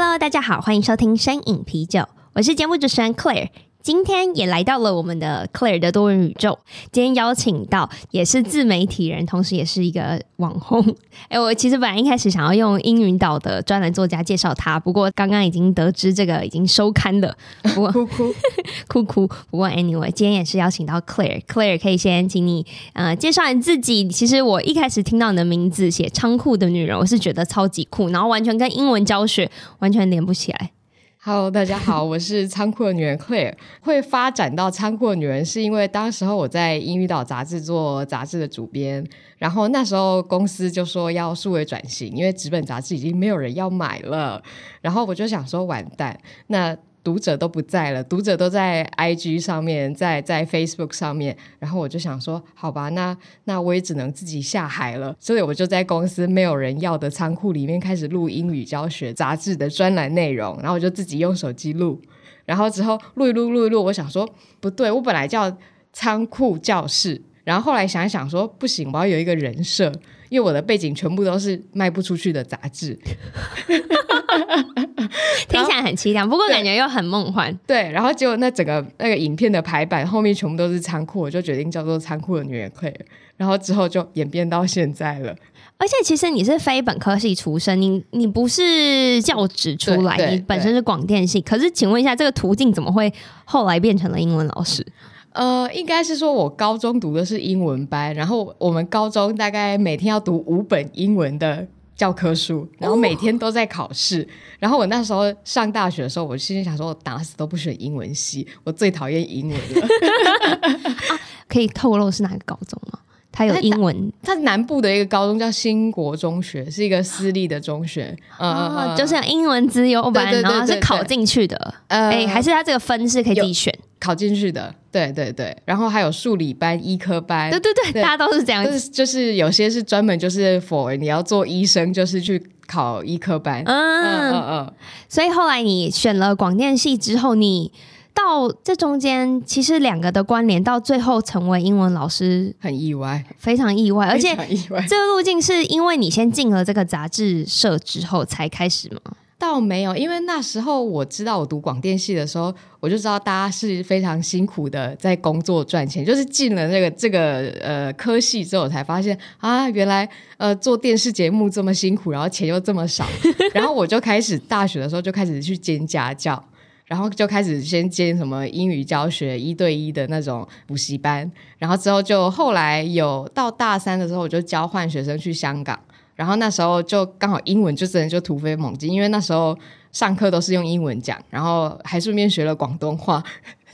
Hello，大家好，欢迎收听深影啤酒，我是节目主持人 Claire。今天也来到了我们的 Claire 的多元宇宙。今天邀请到也是自媒体人，同时也是一个网红。哎，我其实本来一开始想要用英语岛的专栏作家介绍他，不过刚刚已经得知这个已经收刊了。不过 哭哭 哭哭。不过 anyway，今天也是邀请到 Claire。Claire 可以先请你呃介绍你自己。其实我一开始听到你的名字写仓库的女人，我是觉得超级酷，然后完全跟英文教学完全连不起来。Hello，大家好，我是仓库的女人 Claire。会发展到仓库的女人，是因为当时候我在英语岛杂志做杂志的主编，然后那时候公司就说要数位转型，因为纸本杂志已经没有人要买了，然后我就想说完蛋，那。读者都不在了，读者都在 IG 上面，在在 Facebook 上面，然后我就想说，好吧，那那我也只能自己下海了，所以我就在公司没有人要的仓库里面开始录英语教学杂志的专栏内容，然后我就自己用手机录，然后之后录一录录一录，我想说不对，我本来叫仓库教室，然后后来想一想说不行，我要有一个人设，因为我的背景全部都是卖不出去的杂志。听起来很凄凉，不过感觉又很梦幻。对，然后结果那整个那个影片的排版后面全部都是仓库，我就决定叫做仓库的女人 Claire。然后之后就演变到现在了。而且其实你是非本科系出身，你你不是教职出来，你本身是广电系。可是请问一下，这个途径怎么会后来变成了英文老师？呃，应该是说我高中读的是英文班，然后我们高中大概每天要读五本英文的。教科书，然后每天都在考试。哦、然后我那时候上大学的时候，我心里想说，我打死都不选英文系，我最讨厌英文了。啊、可以透露是哪个高中吗？它有英文，它南部的一个高中叫兴国中学，是一个私立的中学。啊、呃，就是英文资优班，然后是考进去的。呃，哎，还是它这个分是可以自己选。考进去的，对对对，然后还有数理班、医科班，对对对，对。大家都是这样，就是就是有些是专门就是 for 你要做医生，就是去考医科班，嗯嗯嗯，所以后来你选了广电系之后，你到这中间其实两个的关联，到最后成为英文老师，很意外，非常意外，非常意外，而且这个路径是因为你先进了这个杂志社之后才开始吗？倒没有，因为那时候我知道我读广电系的时候，我就知道大家是非常辛苦的在工作赚钱。就是进了那个这个呃科系之后，才发现啊，原来呃做电视节目这么辛苦，然后钱又这么少。然后我就开始大学的时候就开始去兼家教，然后就开始先兼什么英语教学一对一的那种补习班，然后之后就后来有到大三的时候，我就交换学生去香港。然后那时候就刚好英文就真的就突飞猛进，因为那时候上课都是用英文讲，然后还顺便学了广东话。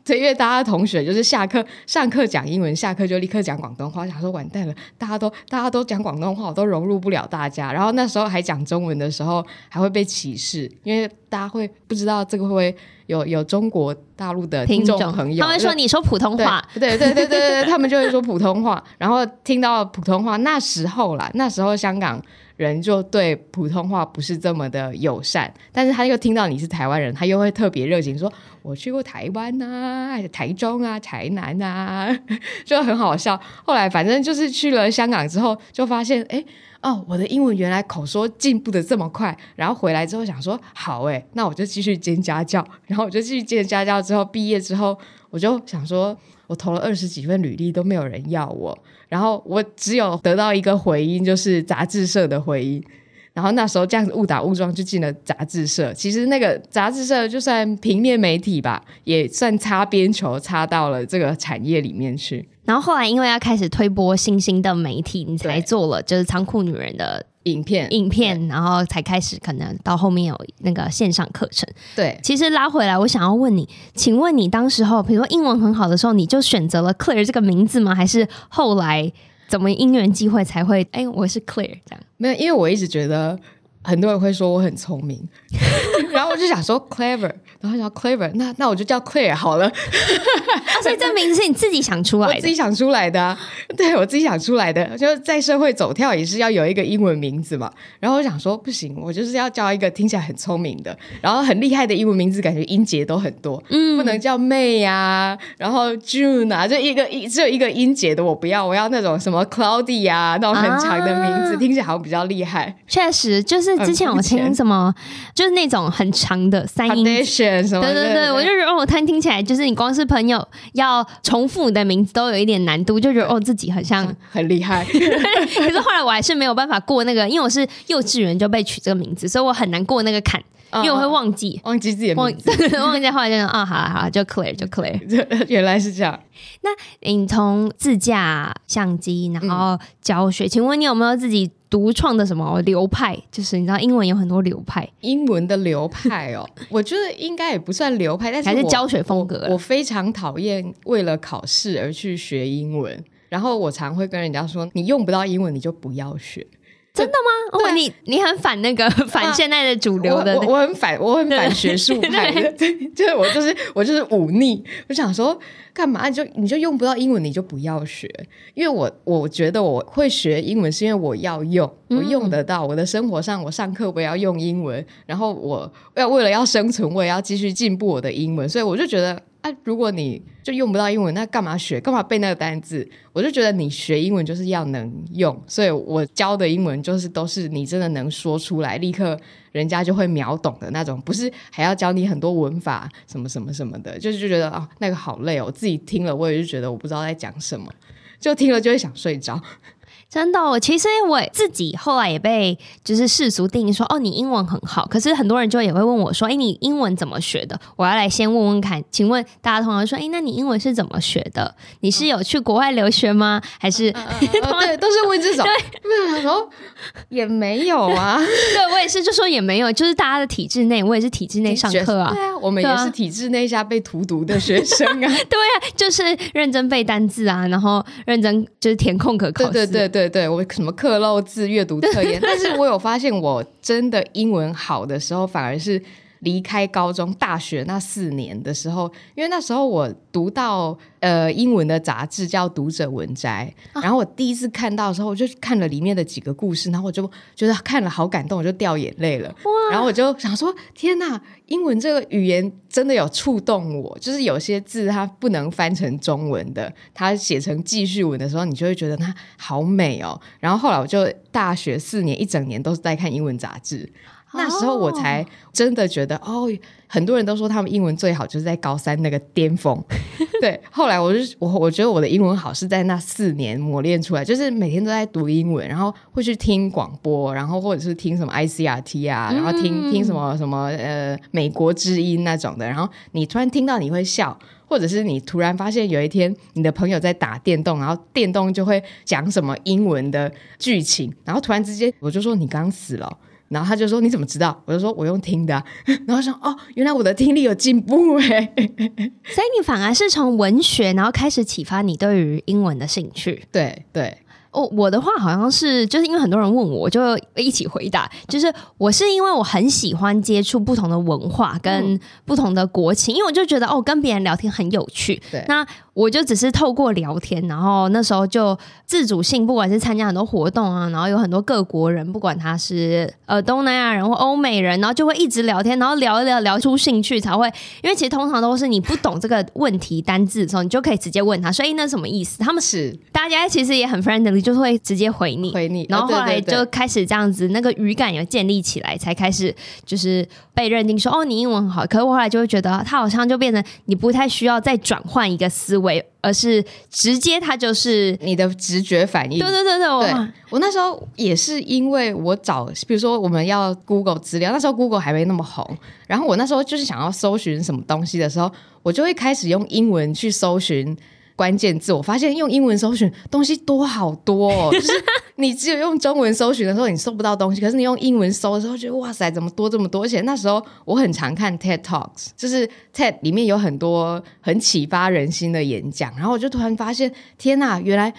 对，因为大家同学就是下课上课讲英文，下课就立刻讲广东话，想说完蛋了，大家都大家都讲广东话，我都融入不了大家。然后那时候还讲中文的时候，还会被歧视，因为大家会不知道这个会不会有有中国大陆的听众朋友，他们说你说普通话，对对对对对，他们就会说普通话，然后听到普通话，那时候啦，那时候香港。人就对普通话不是这么的友善，但是他又听到你是台湾人，他又会特别热情说：“我去过台湾啊，台中啊，台南啊，就很好笑。”后来反正就是去了香港之后，就发现哎哦，我的英文原来口说进步的这么快。然后回来之后想说：“好诶，那我就继续兼家教。”然后我就继续兼家教。之后毕业之后，我就想说，我投了二十几份履历都没有人要我。然后我只有得到一个回音，就是杂志社的回音。然后那时候这样子误打误撞就进了杂志社。其实那个杂志社就算平面媒体吧，也算擦边球，擦到了这个产业里面去。然后后来因为要开始推播新兴的媒体，你才做了就是仓库女人的。影片，影片，然后才开始，可能到后面有那个线上课程。对，其实拉回来，我想要问你，请问你当时候，比如说英文很好的时候，你就选择了 Claire 这个名字吗？还是后来怎么因缘际会才会？哎，我是 Claire 这样？没有，因为我一直觉得很多人会说我很聪明，然后我就想说 clever，然后想 clever，那那我就叫 Claire 好了。啊，所以这名字是你自己想出来的？我自己想出来的啊，对，我自己想出来的，就在社会走跳也是要有一个英文名字嘛。然后我想说不行，我就是要叫一个听起来很聪明的，然后很厉害的英文名字，感觉音节都很多，嗯，不能叫 May 呀，然后 June 啊，就一个一只有一个音节的我不要，我要那种什么 Cloudy 啊，那种很长的名字，啊、听起来好像比较厉害。确实，就是之前我听什么，就是那种很长的三音什么，对对对，我就觉得哦，他听起来就是你光是朋友要重复你的名字都有一点难度，就觉得哦自己很像很厉害。可是后来我还是没有办法过那个，因为我是幼稚园就被取这个名字，所以我很难过那个坎，因为我会忘记忘记自己的名字，忘记后来就说啊，好了好了，就 Claire 就 Claire，原来是这样。那你从自驾相机，然后教学，请问你有没有自己独创的什么流派？就是你知道英文有很多流派，英文的流派哦，我觉得应该也不算流派，但是还是教学风格。我非常讨厌为了考试而去学英文，然后我常会跟人家说，你用不到英文，你就不要学。真的吗？哦，你你很反那个 反现在的主流的，我我很反，我很反学术派 的，对，就是我就是我就是忤逆。我想说，干嘛你就你就用不到英文，你就不要学。因为我我觉得我会学英文，是因为我要用，我用得到。我的生活上，我上课我也要用英文，然后我要为了要生存，我也要继续进步我的英文，所以我就觉得。啊，如果你就用不到英文，那干嘛学？干嘛背那个单字？我就觉得你学英文就是要能用，所以我教的英文就是都是你真的能说出来，立刻人家就会秒懂的那种，不是还要教你很多文法什么什么什么的，就是就觉得哦，那个好累哦，我自己听了我也就觉得我不知道在讲什么，就听了就会想睡着。真的，我其实我自己后来也被就是世俗定义说，哦，你英文很好。可是很多人就也会问我说，哎，你英文怎么学的？我要来先问问看，请问大家通常说，哎，那你英文是怎么学的？你是有去国外留学吗？还是、嗯嗯嗯嗯、对，都是问这种。对，然后也没有啊。对，我也是，就说也没有，就是大家的体制内，我也是体制内上课啊。对啊，我们也是体制内下被荼毒的学生啊。对啊，就是认真背单字啊，然后认真就是填空可考试。对对对对。对对，我什么刻漏字、阅读测验，但是我有发现，我真的英文好的时候，反而是离开高中、大学那四年的时候，因为那时候我读到呃英文的杂志叫《读者文摘》，然后我第一次看到的时候，我就看了里面的几个故事，然后我就觉得看了好感动，我就掉眼泪了。哇然后我就想说：天呐，英文这个语言真的有触动我，就是有些字它不能翻成中文的，它写成记叙文的时候，你就会觉得它好美哦。然后后来我就大学四年一整年都是在看英文杂志。那时候我才真的觉得哦，很多人都说他们英文最好就是在高三那个巅峰。对，后来我就我我觉得我的英文好是在那四年磨练出来，就是每天都在读英文，然后会去听广播，然后或者是听什么 ICRT 啊，然后听听什么什么呃美国之音那种的，然后你突然听到你会笑，或者是你突然发现有一天你的朋友在打电动，然后电动就会讲什么英文的剧情，然后突然之间我就说你刚死了。然后他就说：“你怎么知道？”我就说：“我用听的啊。”然后说：“哦，原来我的听力有进步哎！”所以你反而是从文学，然后开始启发你对于英文的兴趣。对对。哦，我的话好像是就是因为很多人问我，我就一起回答。就是我是因为我很喜欢接触不同的文化跟不同的国情，嗯、因为我就觉得哦，跟别人聊天很有趣。对，那我就只是透过聊天，然后那时候就自主性，不管是参加很多活动啊，然后有很多各国人，不管他是呃东南亚人或欧美人，然后就会一直聊天，然后聊一聊聊出兴趣才会。因为其实通常都是你不懂这个问题单字的时候，你就可以直接问他，所以那什么意思？他们是大家其实也很 friendly。就会直接回你，回你，然后后来就开始这样子，那个语感有建立起来，才开始就是被认定说哦，你英文很好。可是我后来就会觉得，他好像就变成你不太需要再转换一个思维，而是直接他就是 你的直觉反应。对对对对，我对我那时候也是因为我找，比如说我们要 Google 资料，那时候 Google 还没那么红，然后我那时候就是想要搜寻什么东西的时候，我就会开始用英文去搜寻。关键字，我发现用英文搜寻东西多好多哦，就是你只有用中文搜寻的时候，你搜不到东西，可是你用英文搜的时候，觉得哇塞，怎么多这么多？而且那时候我很常看 TED Talks，就是 TED 里面有很多很启发人心的演讲，然后我就突然发现，天哪，原来。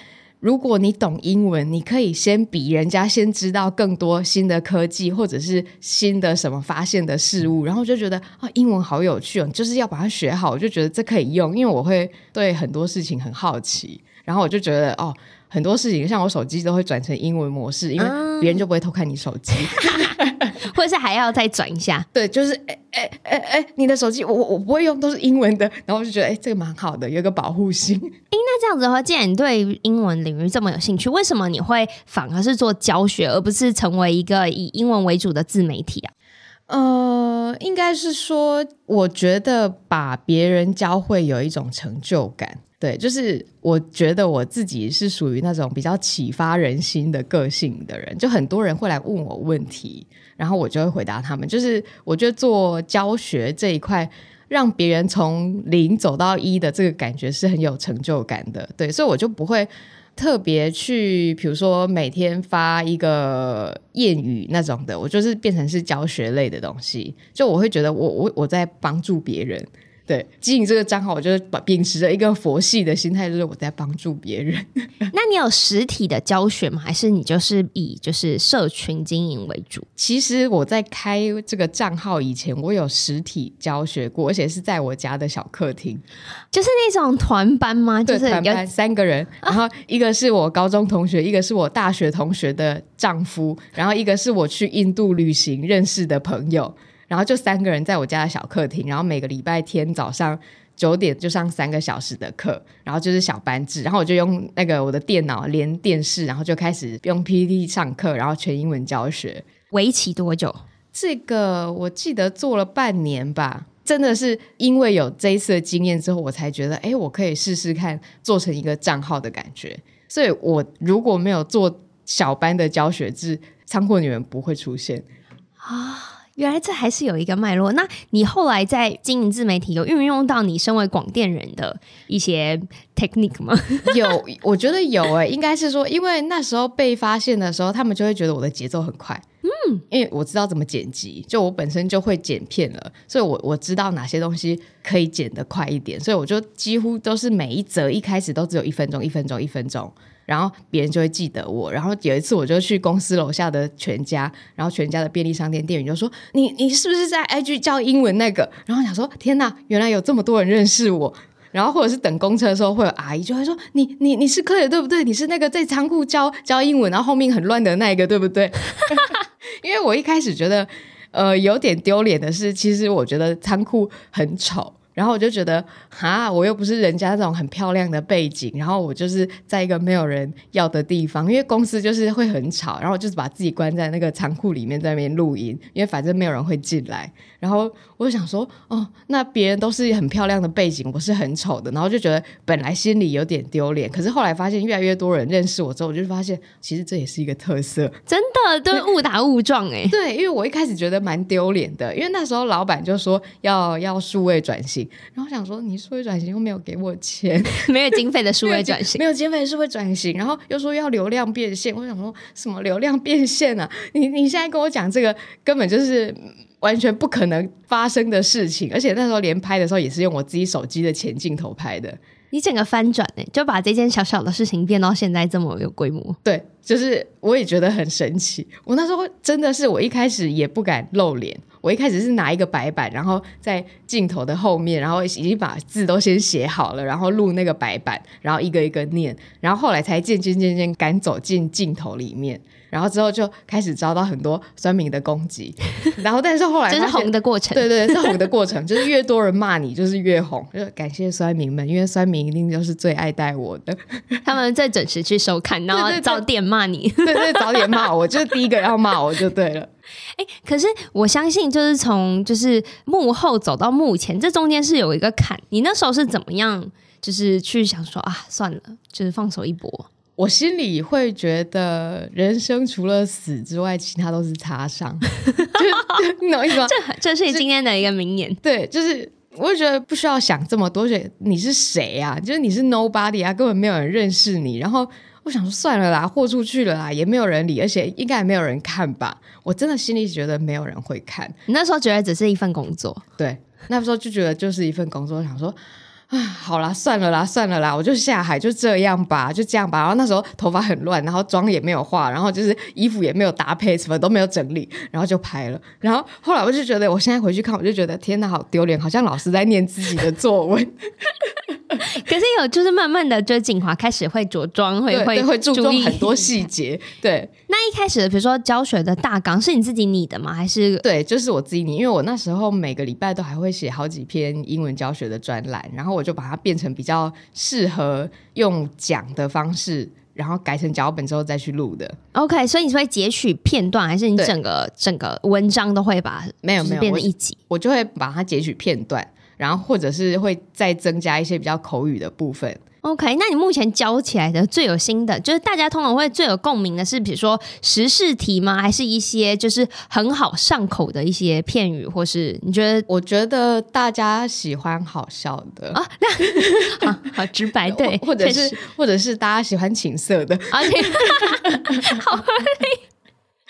如果你懂英文，你可以先比人家先知道更多新的科技，或者是新的什么发现的事物，然后就觉得啊，英文好有趣哦，就是要把它学好。我就觉得这可以用，因为我会对很多事情很好奇，然后我就觉得哦。很多事情，像我手机都会转成英文模式，因为别人就不会偷看你手机，嗯、或者是还要再转一下。对，就是哎哎哎哎，你的手机我我不会用，都是英文的，然后我就觉得哎，这个蛮好的，有个保护性。哎，那这样子的话，既然你对英文领域这么有兴趣，为什么你会反而是做教学，而不是成为一个以英文为主的自媒体啊？呃，应该是说，我觉得把别人教会有一种成就感。对，就是我觉得我自己是属于那种比较启发人心的个性的人，就很多人会来问我问题，然后我就会回答他们。就是我觉得做教学这一块，让别人从零走到一的这个感觉是很有成就感的。对，所以我就不会特别去，比如说每天发一个谚语那种的，我就是变成是教学类的东西。就我会觉得我我我在帮助别人。对，经营这个账号，我就是秉持着一个佛系的心态，就是我在帮助别人。那你有实体的教学吗？还是你就是以就是社群经营为主？其实我在开这个账号以前，我有实体教学过，而且是在我家的小客厅，就是那种团班吗？对，就是团班三个人，然后一个是我高中同学，一个是我大学同学的丈夫，然后一个是我去印度旅行认识的朋友。然后就三个人在我家的小客厅，然后每个礼拜天早上九点就上三个小时的课，然后就是小班制，然后我就用那个我的电脑连电视，然后就开始用 PPT 上课，然后全英文教学。为期多久？这个我记得做了半年吧，真的是因为有这一次的经验之后，我才觉得，哎，我可以试试看做成一个账号的感觉。所以我如果没有做小班的教学制，仓库女人不会出现啊。原来这还是有一个脉络。那你后来在经营自媒体，有运用到你身为广电人的一些 technique 吗？有，我觉得有诶、欸，应该是说，因为那时候被发现的时候，他们就会觉得我的节奏很快。嗯，因为我知道怎么剪辑，就我本身就会剪片了，所以我我知道哪些东西可以剪得快一点，所以我就几乎都是每一则一开始都只有一分钟，一分钟，一分钟。然后别人就会记得我。然后有一次，我就去公司楼下的全家，然后全家的便利商店店员就说：“你你是不是在 IG 教英文那个？”然后想说：“天哪，原来有这么多人认识我。”然后或者是等公车的时候，会有阿姨就会说：“你你你是 Claire 对不对？你是那个在仓库教教英文，然后后面很乱的那个对不对？” 因为我一开始觉得，呃，有点丢脸的是，其实我觉得仓库很丑。然后我就觉得，哈，我又不是人家那种很漂亮的背景，然后我就是在一个没有人要的地方，因为公司就是会很吵，然后就是把自己关在那个仓库里面，在那边录音，因为反正没有人会进来。然后我就想说，哦，那别人都是很漂亮的背景，我是很丑的，然后就觉得本来心里有点丢脸。可是后来发现越来越多人认识我之后，我就发现其实这也是一个特色，真的都误打误撞哎。对，因为我一开始觉得蛮丢脸的，因为那时候老板就说要要数位转型，然后想说你数位转型又没有给我钱，没有经费的数位转型，没有经费的数位转型，然后又说要流量变现，我想说什么流量变现啊？你你现在跟我讲这个根本就是。完全不可能发生的事情，而且那时候连拍的时候也是用我自己手机的前镜头拍的。你整个翻转呢，就把这件小小的事情变到现在这么有规模。对，就是我也觉得很神奇。我那时候真的是，我一开始也不敢露脸。我一开始是拿一个白板，然后在镜头的后面，然后已经把字都先写好了，然后录那个白板，然后一个一个念，然后后来才渐渐渐渐敢走进镜头里面。然后之后就开始遭到很多酸民的攻击，然后但是后来这是红的过程，对对，对，是红的过程，就是越多人骂你，就是越红。就感谢酸民们，因为酸民一定就是最爱戴我的，他们在准时去收看，然后早点骂你，对，对对，早点骂我，就是第一个要骂我就对了。哎，可是我相信，就是从就是幕后走到幕前，这中间是有一个坎。你那时候是怎么样，就是去想说啊，算了，就是放手一搏。我心里会觉得，人生除了死之外，其他都是擦伤。就你懂我意思吗？这这是你今天的一个名言。对，就是我就觉得不需要想这么多，觉得你是谁啊？就是你是 nobody 啊，根本没有人认识你。然后我想说，算了啦，豁出去了啦，也没有人理，而且应该也没有人看吧。我真的心里觉得没有人会看。你那时候觉得只是一份工作，对，那时候就觉得就是一份工作，想说。啊，好啦，算了啦，算了啦，我就下海，就这样吧，就这样吧。然后那时候头发很乱，然后妆也没有化，然后就是衣服也没有搭配，什么都没有整理，然后就拍了。然后后来我就觉得，我现在回去看，我就觉得天哪，好丢脸，好像老师在念自己的作文。可是有，就是慢慢的，就景华开始会着装，会会会注重很多细节。对，那一开始的，比如说教学的大纲是你自己拟的吗？还是对，就是我自己拟，因为我那时候每个礼拜都还会写好几篇英文教学的专栏，然后我就把它变成比较适合用讲的方式，然后改成脚本之后再去录的。OK，所以你是会截取片段，还是你整个整个文章都会把没有没有变成一集我？我就会把它截取片段。然后或者是会再增加一些比较口语的部分。OK，那你目前教起来的最有心的，就是大家通常会最有共鸣的是，比如说时事题吗？还是一些就是很好上口的一些片语，或是你觉得？我觉得大家喜欢好笑的啊，那 好，好直白，对，或者是或者是大家喜欢情色的，而且 好。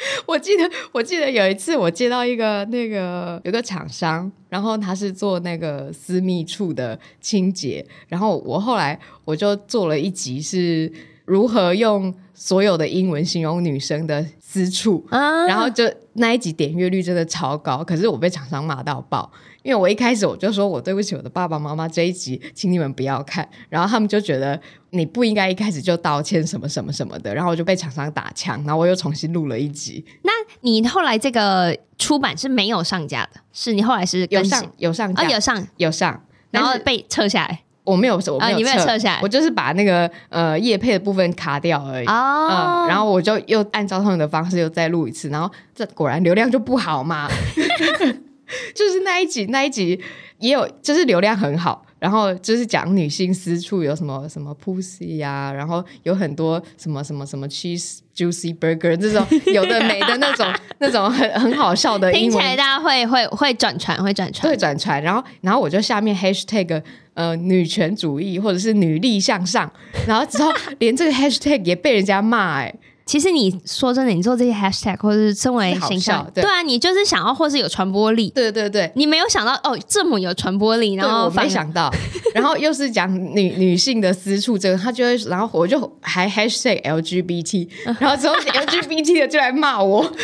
我记得，我记得有一次我接到一个那个有个厂商，然后他是做那个私密处的清洁，然后我后来我就做了一集是如何用所有的英文形容女生的私处，啊、然后就那一集点阅率真的超高，可是我被厂商骂到爆。因为我一开始我就说我对不起我的爸爸妈妈这一集，请你们不要看，然后他们就觉得你不应该一开始就道歉什么什么什么的，然后我就被厂商打枪，然后我又重新录了一集。那你后来这个出版是没有上架的，是你后来是有上有上架，哦，有上。有上，然后被撤下来。我没有，我没有撤，下来，我就是把那个呃叶配的部分卡掉而已。然后我就又按照他们的方式又再录一次，然后这果然流量就不好嘛。就是那一集，那一集也有，就是流量很好，然后就是讲女性私处有什么什么 pussy 呀、啊，然后有很多什么什么什么 cheese juicy burger 这种有的没的那种那种很很好笑的英文，听起来大家会会会转传，会转传，会转传，然后然后我就下面 hashtag 呃女权主义或者是女力向上，然后之后连这个 hashtag 也被人家骂哎、欸。其实你说真的，你做这些 hashtag 或者是称为形象，对，对啊，你就是想要或是有传播力，对对对，你没有想到哦这么有传播力，然后我没想到，然后又是讲女女性的私处，这个他就会，然后我就还 hashtag LGBT，然后之后 LGBT 的就来骂我，就是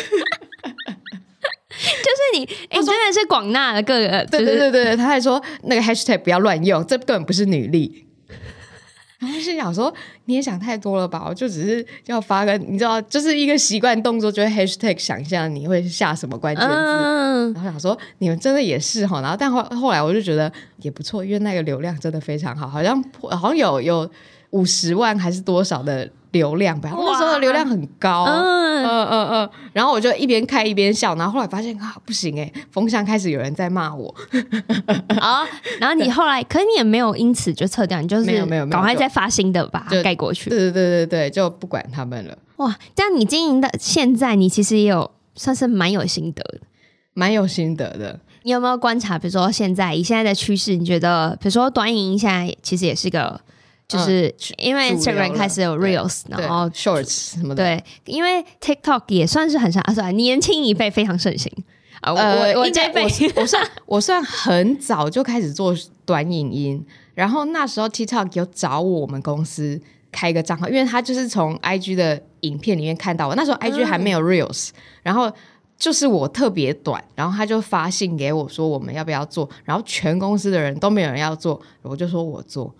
你，哎，真的是广纳的各个，对对对对，他还说那个 hashtag 不要乱用，这根本不是女力。然后心想说，你也想太多了吧？我就只是要发个，你知道，就是一个习惯动作，就会 hashtag 想象你会下什么关键字。嗯、然后想说，你们真的也是哈。然后但后后来我就觉得也不错，因为那个流量真的非常好，好像好像有有五十万还是多少的。流量吧，那时候的流量很高，嗯嗯嗯嗯，然后我就一边开一边笑，然后后来发现啊，不行哎，风向开始有人在骂我啊，然后你后来，可是你也没有因此就撤掉，你就是没有没有赶快再发新的把它盖过去，对对对对对，就不管他们了。哇，这样你经营的现在，你其实也有算是蛮有心得的，蛮有心得的。你有没有观察？比如说现在以现在的趋势，你觉得比如说短影音现在其实也是个。就是因为 Instagram 开始有 Reels，然后 Shorts 什么的。对，因为 TikTok 也算是很像啊，算年轻一辈非常盛行啊。呃、我我这辈我算我算很早就开始做短影音，然后那时候 TikTok 有找我们公司开一个账号，因为他就是从 IG 的影片里面看到我，那时候 IG 还没有 Reels，嗯、然后就是我特别短，然后他就发信给我说我们要不要做，然后全公司的人都没有人要做，我就说我做。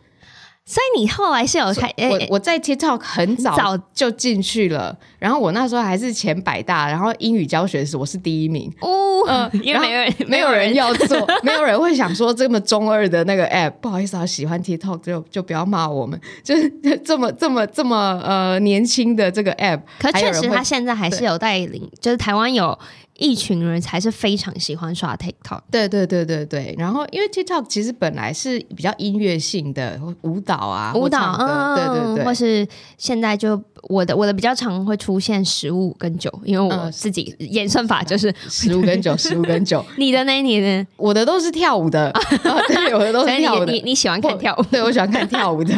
所以你后来是有开，我我在 TikTok 很早就进去了，然后我那时候还是前百大，然后英语教学时我是第一名哦，嗯，因为没有人没有人要做，没有人会想说这么中二的那个 App，不好意思啊，喜欢 TikTok 就就不要骂我们，就是这么这么这么呃年轻的这个 App，可确实他现在还是有带领，就是台湾有。一群人才是非常喜欢刷 TikTok，对对对对对。然后因为 TikTok 其实本来是比较音乐性的舞蹈啊，舞蹈，嗯，对对对。或是现在就我的我的比较常会出现十五跟九，因为我自己演算法就是十五跟九，十五跟九。你的呢你呢？我的都是跳舞的，对，我的都是跳舞的。你你喜欢看跳舞？对，我喜欢看跳舞的。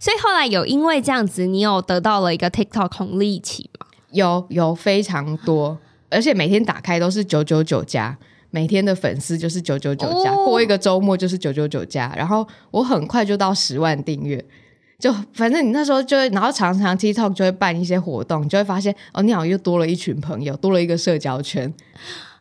所以后来有因为这样子，你有得到了一个 TikTok 红利期吗？有有非常多。而且每天打开都是九九九加，每天的粉丝就是九九九加，哦、过一个周末就是九九九加，然后我很快就到十万订阅。就反正你那时候就会，然后常常 TikTok 就会办一些活动，你就会发现哦，你好像又多了一群朋友，多了一个社交圈。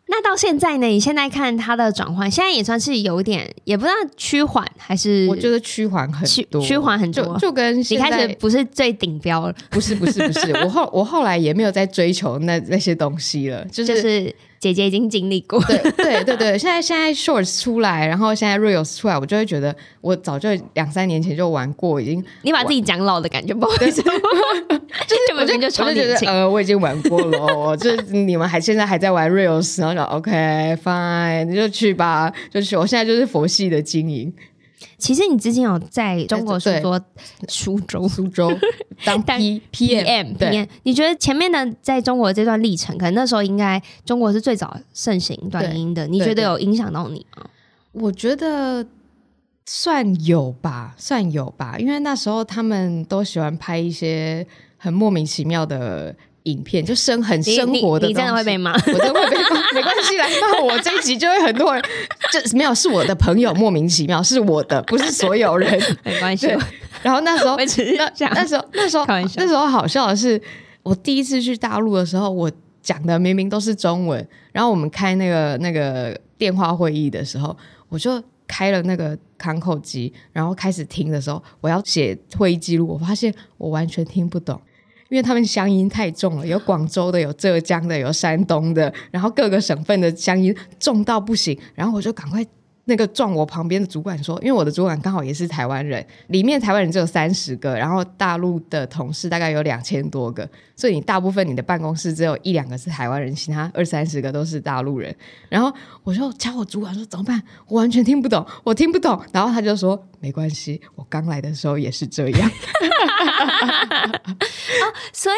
那到现在呢？你现在看它的转换，现在也算是有点，也不知道趋缓还是？我觉得趋缓很多，趋缓很多，就就跟现在你开始不是最顶标了，不是不是不是，我后我后来也没有在追求那那些东西了，就是。就是姐姐已经经历过，对 对对对，现在现在 Shorts 出来，然后现在 Reels 出来，我就会觉得我早就两三年前就玩过，已经你把自己讲老的感觉，不好意思，就是我就就超觉得呃，我已经玩过了，就是你们还现在还在玩 Reels，然后就 OK fine，你就去吧，就去，我现在就是佛系的经营。其实你之前有在中国苏州、苏州、苏 州当 P P M P M，你觉得前面的在中国这段历程，可能那时候应该中国是最早盛行短音的，你觉得有影响到你吗？我觉得算有吧，算有吧，因为那时候他们都喜欢拍一些很莫名其妙的。影片就生很生活的，你，真的会被骂，我真的会被骂，没关系，来骂我这一集就会很多人，就没有是我的朋友莫名其妙，是我的，不是所有人，没关系。然后那时候，那那时候那时候那时候好笑的是，我第一次去大陆的时候，我讲的明明都是中文，然后我们开那个那个电话会议的时候，我就开了那个康扣机，然后开始听的时候，我要写会议记录，我发现我完全听不懂。因为他们乡音太重了，有广州的，有浙江的，有山东的，然后各个省份的乡音重到不行，然后我就赶快那个撞我旁边的主管说，因为我的主管刚好也是台湾人，里面台湾人只有三十个，然后大陆的同事大概有两千多个，所以你大部分你的办公室只有一两个是台湾人，其他二三十个都是大陆人，然后我就敲我主管说怎么办？我完全听不懂，我听不懂，然后他就说没关系，我刚来的时候也是这样。哦，所以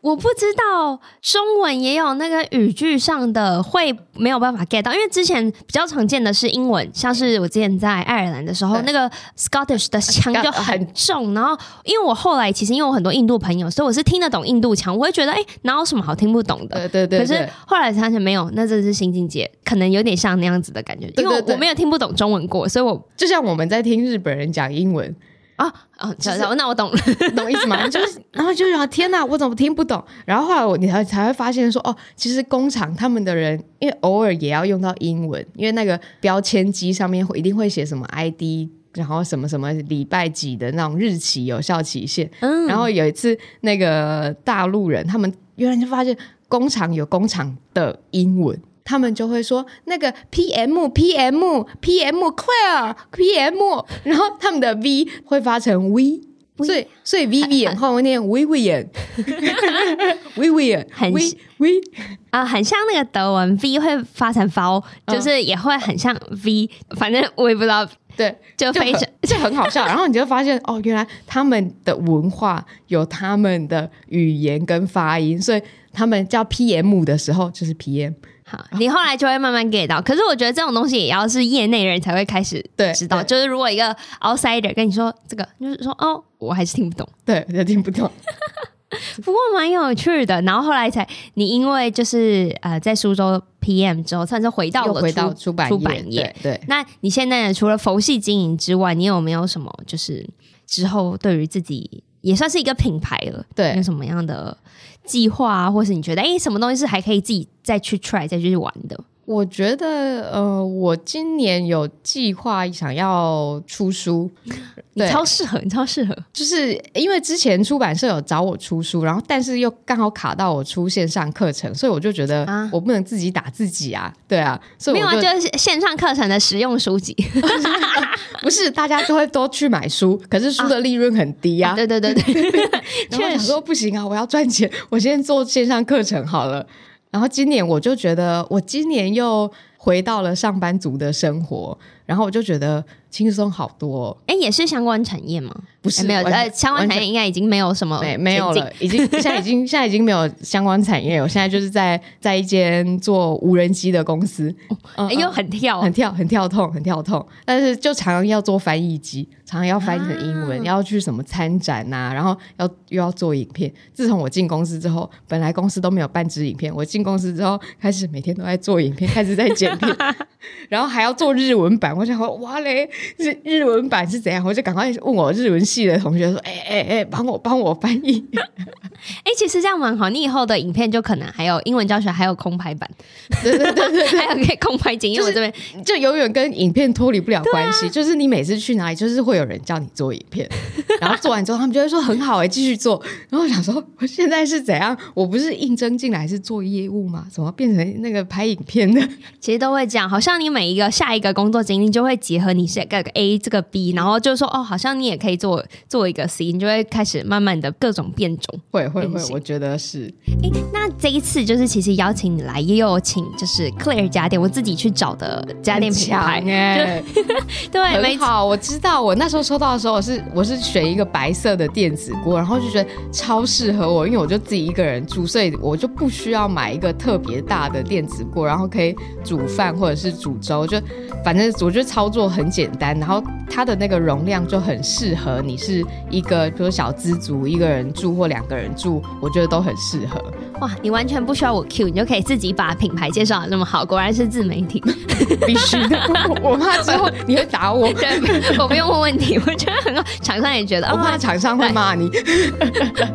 我不知道中文也有那个语句上的会没有办法 get 到，因为之前比较常见的是英文，像是我之前在爱尔兰的时候，那个 Scottish 的腔就 很重，然后因为我后来其实因为我很多印度朋友，所以我是听得懂印度腔，我会觉得哎，哪有什么好听不懂的？对对对。可是后来发现没有，那这是新境界，可能有点像那样子的感觉，因为我没有听不懂中文过，所以我就像我们在听日本人讲英文。啊啊，知道，那我懂了，懂意思吗？就是，然后就想，天哪，我怎么听不懂？然后后来我你才才会发现说，哦，其实工厂他们的人，因为偶尔也要用到英文，因为那个标签机上面会一定会写什么 ID，然后什么什么礼拜几的那种日期有效期限。嗯，然后有一次那个大陆人，他们原来就发现工厂有工厂的英文。他们就会说那个 P M P M P M Claire P M，然后他们的 V 会发成 V，所以所以 Vivian 后面念 Vivian，Vivian 很 V V 啊，很像那个德文 V 会发成 V，就是也会很像 V，反正我也不知道，对，就非常就很好笑。然后你就发现哦，原来他们的文化有他们的语言跟发音，所以他们叫 P M 的时候就是 P M。好，你后来就会慢慢 get 到。可是我觉得这种东西也要是业内人才会开始知道。就是如果一个 outsider 跟你说这个，就是说哦，我还是听不懂。对，我就听不懂。不过蛮有趣的。然后后来才，你因为就是呃，在苏州 PM 之后，算是回到了回到出版出版业。对，对，那你现在？除了佛系经营之外，你有没有什么就是之后对于自己也算是一个品牌了？对，有什么样的？计划啊，或是你觉得哎、什么东西是还可以自己再去 try 再去玩的？我觉得呃，我今年有计划想要出书，你超适合，你超适合，就是因为之前出版社有找我出书，然后但是又刚好卡到我出线上课程，所以我就觉得我不能自己打自己啊，对啊，所以我没有啊，就是线上课程的实用书籍，不是大家就会都去买书，可是书的利润很低啊，啊对对对对，然后我想说不行啊，我要赚钱，我先做线上课程好了。然后今年我就觉得，我今年又回到了上班族的生活，然后我就觉得轻松好多。哎，也是相关产业吗？不是，没有。呃，相关产业应该已经没有什么，没没有了，已经现在已经 现在已经没有相关产业。我现在就是在在一间做无人机的公司，哎呦，很跳，很跳，很跳痛，很跳痛。但是就常常要做翻译机，常常要翻译成英文，要去什么参展呐，然后要又要做影片。自从我进公司之后，本来公司都没有半支影片，我进公司之后开始每天都在做影片，开始在剪剪片，然后还要做日文版。我想说，哇嘞，日日文版是怎样？我就赶快问我日文系的同学说，哎哎哎，帮我帮我翻译。哎，其实这样蛮好，你以后的影片就可能还有英文教学，还有空拍版，对对对对，还有可以空拍剪。因为我这边就永远跟影片脱离不了关系，就是你每次去哪里，就是会有人叫你做影片，然后做完之后，他们就会说很好哎，继续做。然后我想说，我现在是怎样？我不是应征进来是做业务吗？怎么变成那个拍影片的？其实都会这样，好像你每一个下一个工作经历就会结合你是个 A 这个 B，然后就说哦，好像你也可以做做一个 C，你就会开始慢慢的各种变种。会会会，我觉得是。哎，那这一次就是其实邀请你来，也有请就是 Claire 家电，我自己去找的家电品牌。哎，对，很好。我知道，我那时候收到的时候，我是我是选一个白色的电子锅，然后就觉得超适合我，因为我就自己一个人住，所以我就不需要买一个特别大的电子锅，然后可以煮饭或者是煮粥，就反正我觉得操作很简单，然后它的那个容量就很适合你是一个比如小资族一个人住或两个人住，我觉得都很适合。哇，你完全不需要我 cue，你就可以自己把品牌介绍的那么好，果然是自媒体，必须的。我怕之后你会打我，对，我不用问问题，我觉得很好。厂商也觉得，我怕厂商会骂你。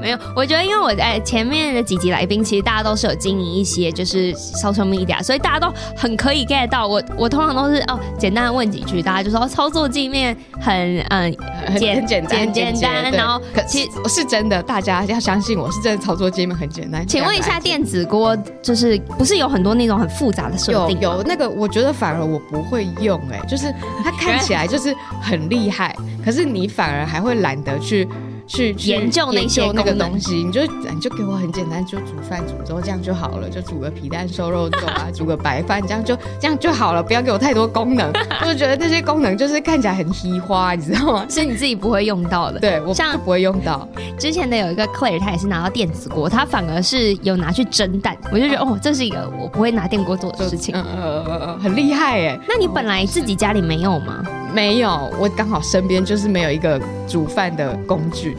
没有，我觉得因为我在前面的几集来宾，其实大家都是有经营一些就是 social media，所以大家都很可以 get 到我。我通常都是哦，简单的问几句，大家就说操作界面很嗯简很简单简单，然后其实是真的，大家要相信我是真的操作界面很简单。请问一下，电子锅就是不是有很多那种很复杂的设定？有有那个，我觉得反而我不会用哎、欸，就是它看起来就是很厉害，可是你反而还会懒得去。去研究那些那个东西，你就你就给我很简单，就煮饭煮粥这样就好了，就煮个皮蛋瘦肉粥啊，煮个白饭这样就这样就好了，不要给我太多功能。我就觉得那些功能就是看起来很稀花，你知道吗？是你自己不会用到的。对，我像不会用到。之前的有一个 Claire，他也是拿到电子锅，他反而是有拿去蒸蛋，我就觉得哦，这是一个我不会拿电锅做的事情。嗯嗯嗯嗯，很厉害耶。那你本来自己家里没有吗？没有，我刚好身边就是没有一个煮饭的工具。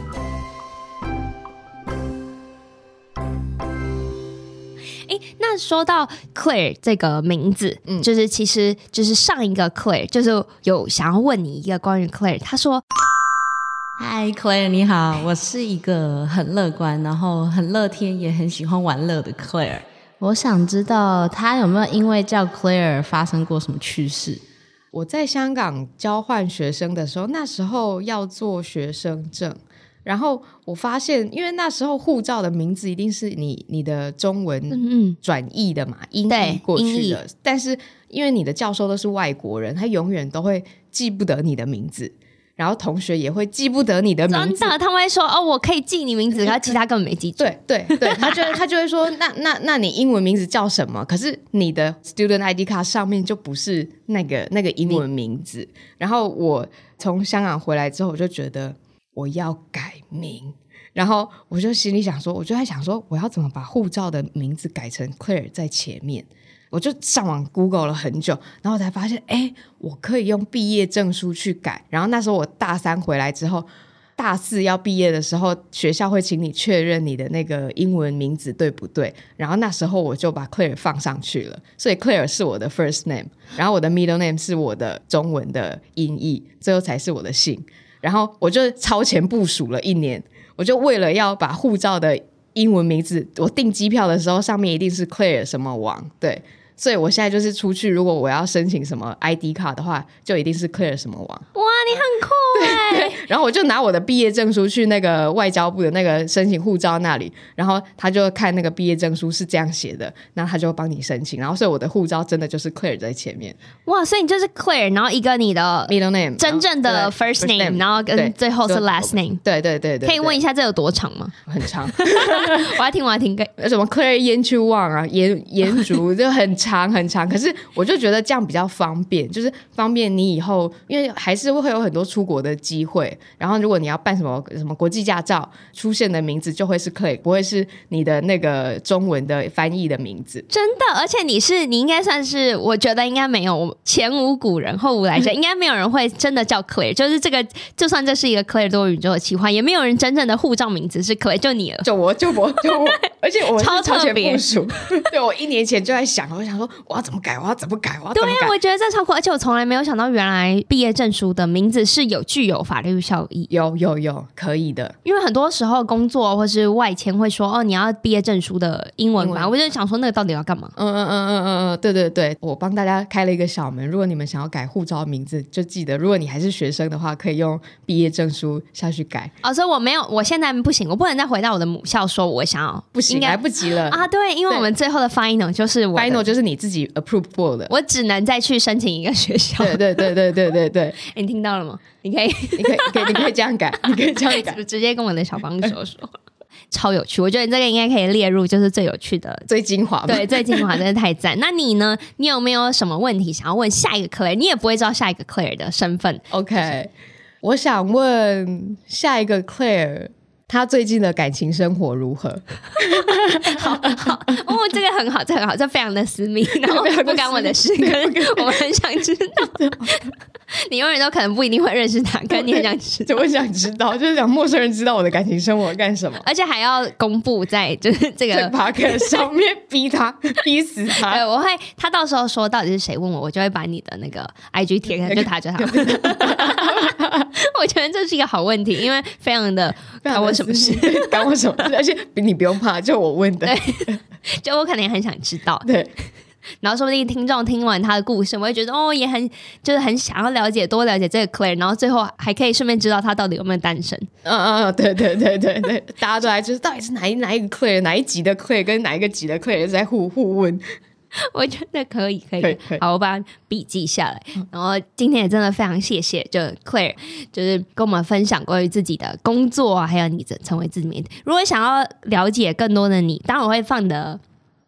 哎，那说到 Claire 这个名字，嗯，就是其实就是上一个 Claire，就是有想要问你一个关于 Claire，他说：“Hi Claire，你好，我是一个很乐观，然后很乐天，也很喜欢玩乐的 Claire。我想知道他有没有因为叫 Claire 发生过什么趣事？”我在香港交换学生的时候，那时候要做学生证，然后我发现，因为那时候护照的名字一定是你你的中文转译的嘛，英译过去的，但是因为你的教授都是外国人，他永远都会记不得你的名字。然后同学也会记不得你的名字，真的，他们会说哦，我可以记你名字，然后其他根本没记住。对对对，他就他就会说，那那 那你英文名字叫什么？可是你的 student ID 卡上面就不是那个那个英文名字。然后我从香港回来之后，我就觉得我要改名，然后我就心里想说，我就在想说，我要怎么把护照的名字改成 Claire 在前面。我就上网 Google 了很久，然后才发现，哎，我可以用毕业证书去改。然后那时候我大三回来之后，大四要毕业的时候，学校会请你确认你的那个英文名字对不对。然后那时候我就把 Claire 放上去了，所以 Claire 是我的 first name，然后我的 middle name 是我的中文的音译，最后才是我的姓。然后我就超前部署了一年，我就为了要把护照的英文名字，我订机票的时候上面一定是 Clear 什么王，对。所以我现在就是出去，如果我要申请什么 ID 卡的话，就一定是 Claire 什么王。哇，你很酷 哎！然后我就拿我的毕业证书去那个外交部的那个申请护照那里，然后他就看那个毕业证书是这样写的，那他就帮你申请。然后所以我的护照真的就是 Claire 在前面。哇，所以你就是 Claire，然后一个你的 middle name，真正的 first name，然后跟最后是 last name。对对对对。可以问一下这有多长吗？很长。我要听，我要听。什么 Claire Yen Chu Wang 啊，颜颜竹 就很长很长，可是。我就觉得这样比较方便，就是方便你以后，因为还是会有很多出国的机会。然后如果你要办什么什么国际驾照，出现的名字就会是 Claire，不会是你的那个中文的翻译的名字。真的，而且你是你应该算是，我觉得应该没有前无古人后无来者，应该没有人会真的叫 Claire。就是这个，就算这是一个 Claire 多宇宙的奇幻，也没有人真正的护照名字是 Claire，就你了，就我就我就我，而且我超特别。对，我一年前就在想，我想说我要怎么改，我要怎么改，我要怎么改。对啊，我觉得这超酷，而且我从来没有想到，原来毕业证书的名字是有具有法律效益。有有有，可以的。因为很多时候工作或是外签会说，哦，你要毕业证书的英文版，文我就想说那个到底要干嘛？嗯嗯嗯嗯嗯嗯，对对对，我帮大家开了一个小门，如果你们想要改护照名字，就记得，如果你还是学生的话，可以用毕业证书下去改。哦，所以我没有，我现在不行，我不能再回到我的母校说我想要，不行，来不及了啊！对，因为我们最后的 final 就是我 final 就是你自己 approve 过的，我只能再去申请一个学校。对对对对对对对，你听到了吗？你可以，你可以，可以，你可以这样改，你可以这样改，直接跟我的小帮手说，超有趣。我觉得你这个应该可以列入，就是最有趣的、最精华。对，最精华真的太赞。那你呢？你有没有什么问题想要问下一个 Claire？你也不会知道下一个 Claire 的身份。OK，就是我想问下一个 Claire。他最近的感情生活如何？好好哦，这个很好，这个很好，这非常的私密，然后不干我的事，可是我们很想知道。你永远都可能不一定会认识他，可是你很想知道，我想知道，就是想陌生人知道我的感情生活干什么，而且还要公布在就是这个 podcast 上面逼他，逼死他。对，我会，他到时候说到底是谁问我，我就会把你的那个 IG 贴开，就他就他。我觉得这是一个好问题，因为非常的干我什么事，干 我什么事，而且你不用怕，就我问的，对，就我可能也很想知道，对。然后说不定听众听完他的故事，我会觉得哦，也很就是很想要了解，多了解这个 Claire，然后最后还可以顺便知道他到底有没有单身。嗯嗯，对对对对对，大家都来就是到底是哪一哪一个 Claire，哪一集的 Claire 跟哪一个集的 Claire 在互互问。我觉得可以，可以，可以，好，我把笔记下来。然后今天也真的非常谢谢，就 Claire，就是跟我们分享关于自己的工作啊，还有你的成为自媒体。如果想要了解更多的你，当然我会放的。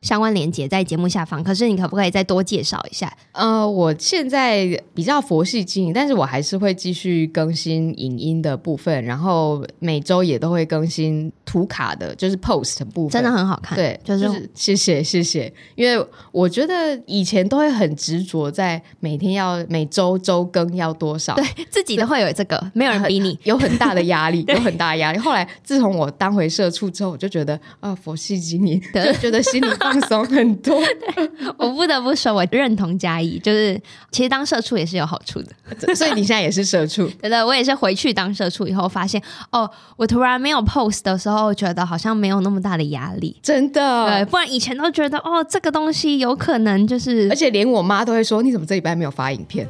相关连接在节目下方，可是你可不可以再多介绍一下？呃，我现在比较佛系经营，但是我还是会继续更新影音的部分，然后每周也都会更新图卡的，就是 post 部分，真的很好看。对，就是谢谢谢谢，因为我觉得以前都会很执着在每天要每周周更要多少，对自己都会有这个，没有人逼你，有很大的压力，有很大的压力。后来自从我当回社畜之后，我就觉得啊、呃，佛系经营，对 就觉得心里。放松很多，我不得不说，我认同嘉义，就是其实当社畜也是有好处的，所以你现在也是社畜，对的，我也是回去当社畜以后发现，哦，我突然没有 post 的时候，觉得好像没有那么大的压力，真的，对，不然以前都觉得哦，这个东西有可能就是，而且连我妈都会说，你怎么这礼拜没有发影片？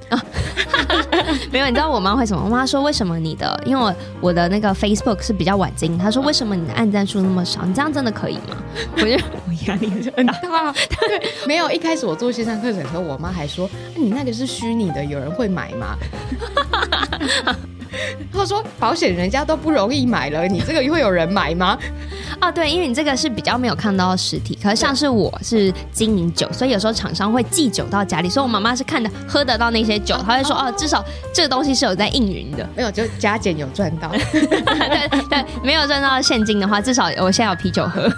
没有，你知道我妈会什么？我妈说，为什么你的，因为我我的那个 Facebook 是比较晚经营，她说，为什么你的按赞数那么少？你这样真的可以吗？我觉得我压力很大。对，没有，一开始我做线上课程的时候，我妈还说，你那个是虚拟的，有人会买吗？她说保险人家都不容易买了，你这个会有人买吗？哦，对，因为你这个是比较没有看到实体，可是像是我是经营酒，所以有时候厂商会寄酒到家里，所以我妈妈是看的喝得到那些酒，她会说哦，至少这个东西是有在应允的，没有就加减有赚到，对对，没有赚到现金的话，至少我现在有啤酒喝。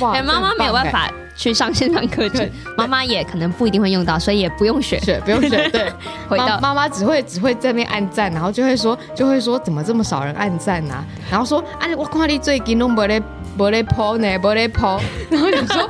哇，妈妈没有办法去上线上课程，妈妈也可能不一定会用到，所以也不用学，学不用学。对，回到妈妈只会只会在那边按赞，然后就会说就会说怎么这么少人按赞啊？然后说啊，我看你最近弄不嘞不嘞 po 呢，不嘞 po。然后就说，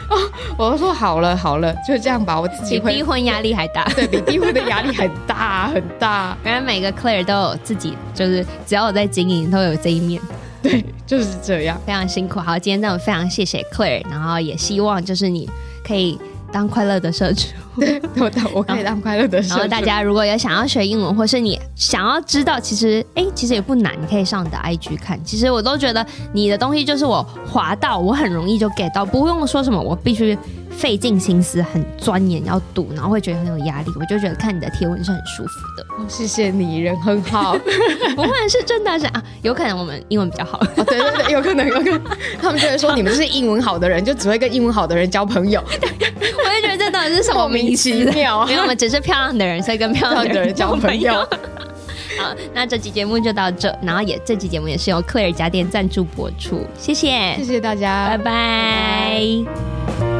我就说好了好了，就这样吧，我自己会比逼婚压力还大，对，比逼婚的压力很大很大。原来每个 Claire 都有自己，就是只要我在经营，都有这一面。对，就是这样，非常辛苦。好，今天真的非常谢谢 Claire，然后也希望就是你可以当快乐的社畜。对，我当我可以当快乐的社畜。然后大家如果有想要学英文，或是你想要知道，其实哎，其实也不难，你可以上你的 IG 看。其实我都觉得你的东西就是我滑到，我很容易就 get 到，不用说什么，我必须。费尽心思，很钻研，要读，然后会觉得很有压力。我就觉得看你的贴文是很舒服的。谢谢你，人很好。不会是真的是啊？有可能我们英文比较好。哦、对对对，有可能，有可能。他们就会说你们是英文好的人，就只会跟英文好的人交朋友。我就觉得这到底是什么莫名其妙？因为我们只是漂亮的人，所以跟漂亮的人 交朋友。好，那这期节目就到这，然后也这期节目也是由 Claire 家电赞助播出，谢谢，谢谢大家，拜拜。拜拜。